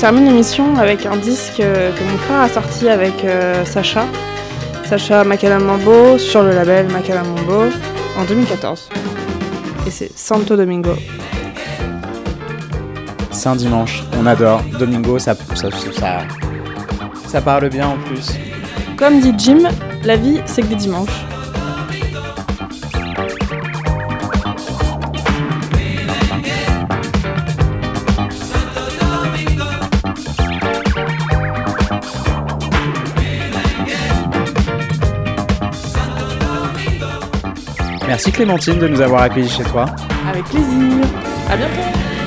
Termine l'émission avec un disque euh, que mon frère a sorti avec euh, Sacha. Sacha Macadam Mambo sur le label Macadam Mambo en 2014. Et c'est Santo Domingo. C'est un dimanche, on adore. Domingo, ça, ça, ça, ça parle bien en plus. Comme dit Jim, la vie c'est que des dimanches. Merci Clémentine de nous avoir accueillis chez toi. Avec plaisir. À bientôt.